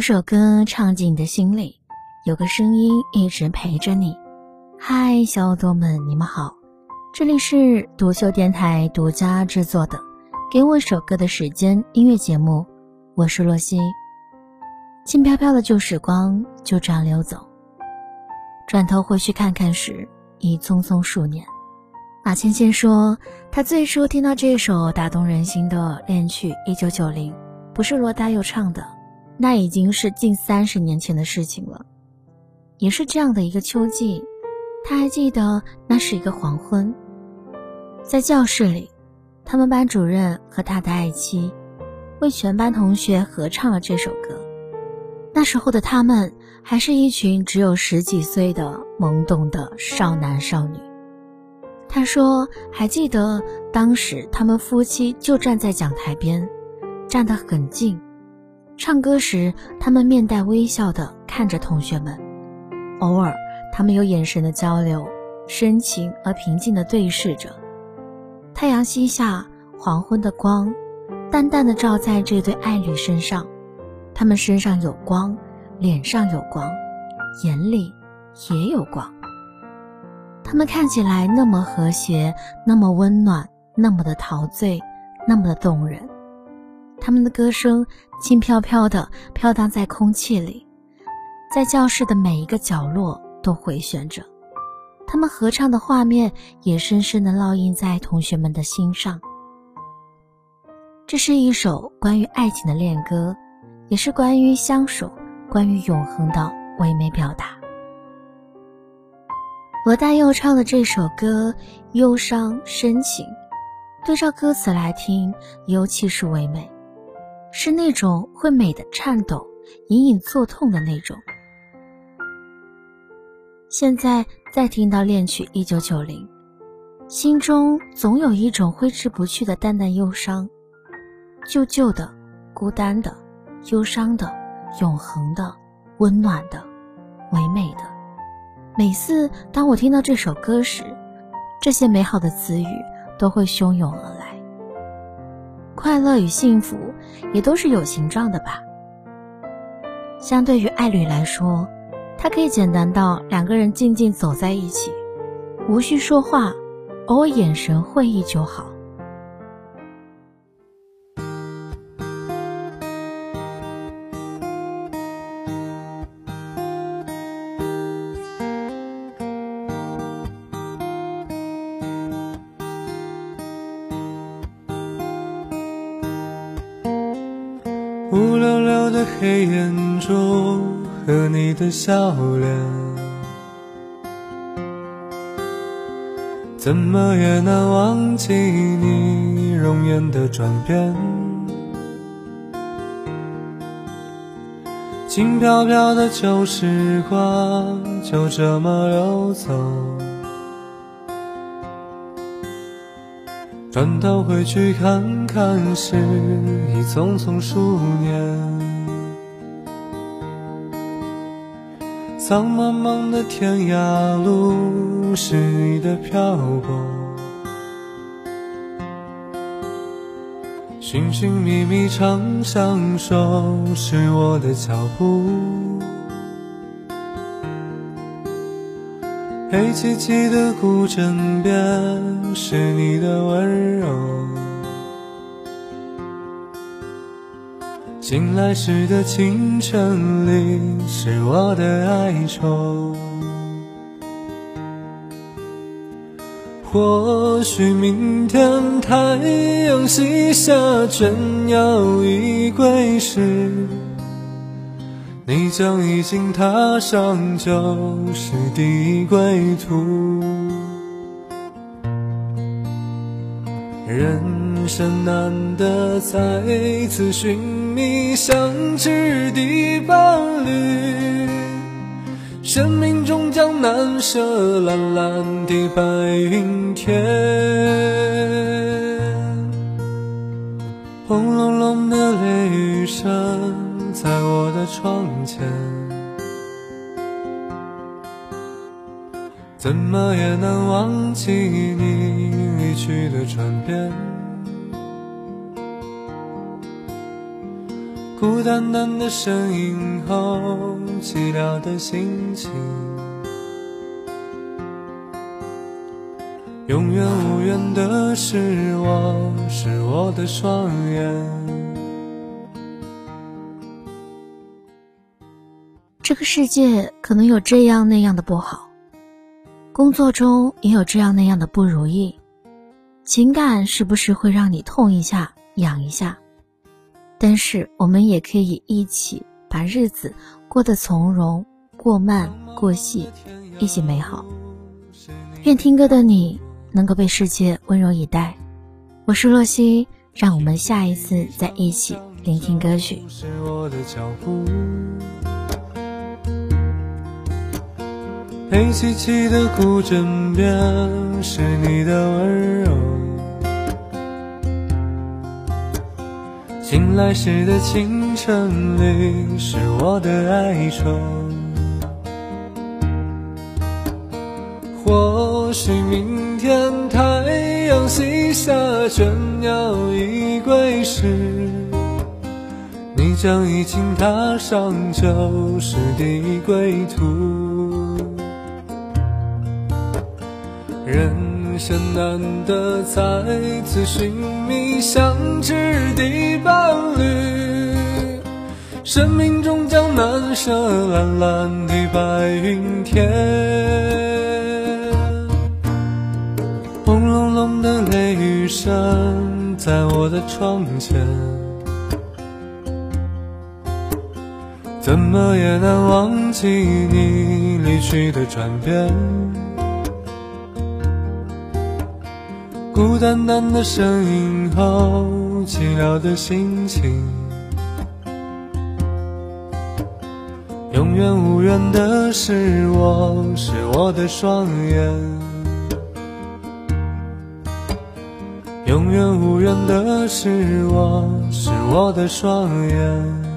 首歌唱进你的心里，有个声音一直陪着你。嗨，小耳朵们，你们好，这里是独秀电台独家制作的《给我一首歌的时间》音乐节目，我是洛西。轻飘飘的旧时光就这样溜走，转头回去看看时，已匆匆数年。马芊芊说，她最初听到这首打动人心的恋曲《一九九零》，不是罗大佑唱的。那已经是近三十年前的事情了，也是这样的一个秋季，他还记得那是一个黄昏，在教室里，他们班主任和他的爱妻为全班同学合唱了这首歌。那时候的他们还是一群只有十几岁的懵懂的少男少女。他说还记得当时他们夫妻就站在讲台边，站得很近。唱歌时，他们面带微笑地看着同学们，偶尔他们有眼神的交流，深情而平静地对视着。太阳西下，黄昏的光淡淡的照在这对爱侣身上，他们身上有光，脸上有光，眼里也有光。他们看起来那么和谐，那么温暖，那么的陶醉，那么的动人。他们的歌声轻飘飘的飘荡在空气里，在教室的每一个角落都回旋着。他们合唱的画面也深深的烙印在同学们的心上。这是一首关于爱情的恋歌，也是关于相守、关于永恒的唯美表达。罗大佑唱的这首歌忧伤深情，对照歌词来听，尤其是唯美。是那种会美的颤抖，隐隐作痛的那种。现在再听到恋曲《一九九零》，心中总有一种挥之不去的淡淡忧伤，旧旧的、孤单的、忧伤的、永恒的、温暖的、唯美的。每次当我听到这首歌时，这些美好的词语都会汹涌而来。快乐与幸福也都是有形状的吧。相对于爱侣来说，它可以简单到两个人静静走在一起，无需说话，偶尔眼神会意就好。乌溜溜的黑眼珠和你的笑脸，怎么也难忘记你容颜的转变。轻飘飘的旧时光就这么溜走。转头回去看看时，已匆匆数年。苍茫茫的天涯路，是你的漂泊；寻寻觅觅长相守，是我的脚步。黑漆漆的古镇边，是你的温柔；醒来时的清晨里，是我的哀愁。或许明天太阳西下，倦鸟已归时。你将已经踏上旧时的归途，人生难得再次寻觅相知的伴侣，生命终将难舍蓝蓝的白云天，轰隆隆的雷雨声。在我的窗前，怎么也难忘记你离去的转变。孤单单的身影后，寂寥的心情。永远无缘的是我，是我的双眼。这个世界可能有这样那样的不好，工作中也有这样那样的不如意，情感时不时会让你痛一下、痒一下。但是我们也可以一起把日子过得从容、过慢、过细，一起美好。愿听歌的你能够被世界温柔以待。我是洛西，让我们下一次再一起聆听歌曲。黑漆漆的古镇边是你的温柔。醒来时的清晨里，是我的哀愁。或许明天太阳西下，倦鸟已归时，你将已经踏上旧时的归途。人。生难得再次寻觅相知的伴侣，生命中将难舍蓝蓝的白云天，轰隆隆的雷雨声在我的窗前，怎么也难忘记你离去的转变。孤单单的身影后，寂寥的心情。永远无缘的是我，是我的双眼。永远无缘的是我，是我的双眼。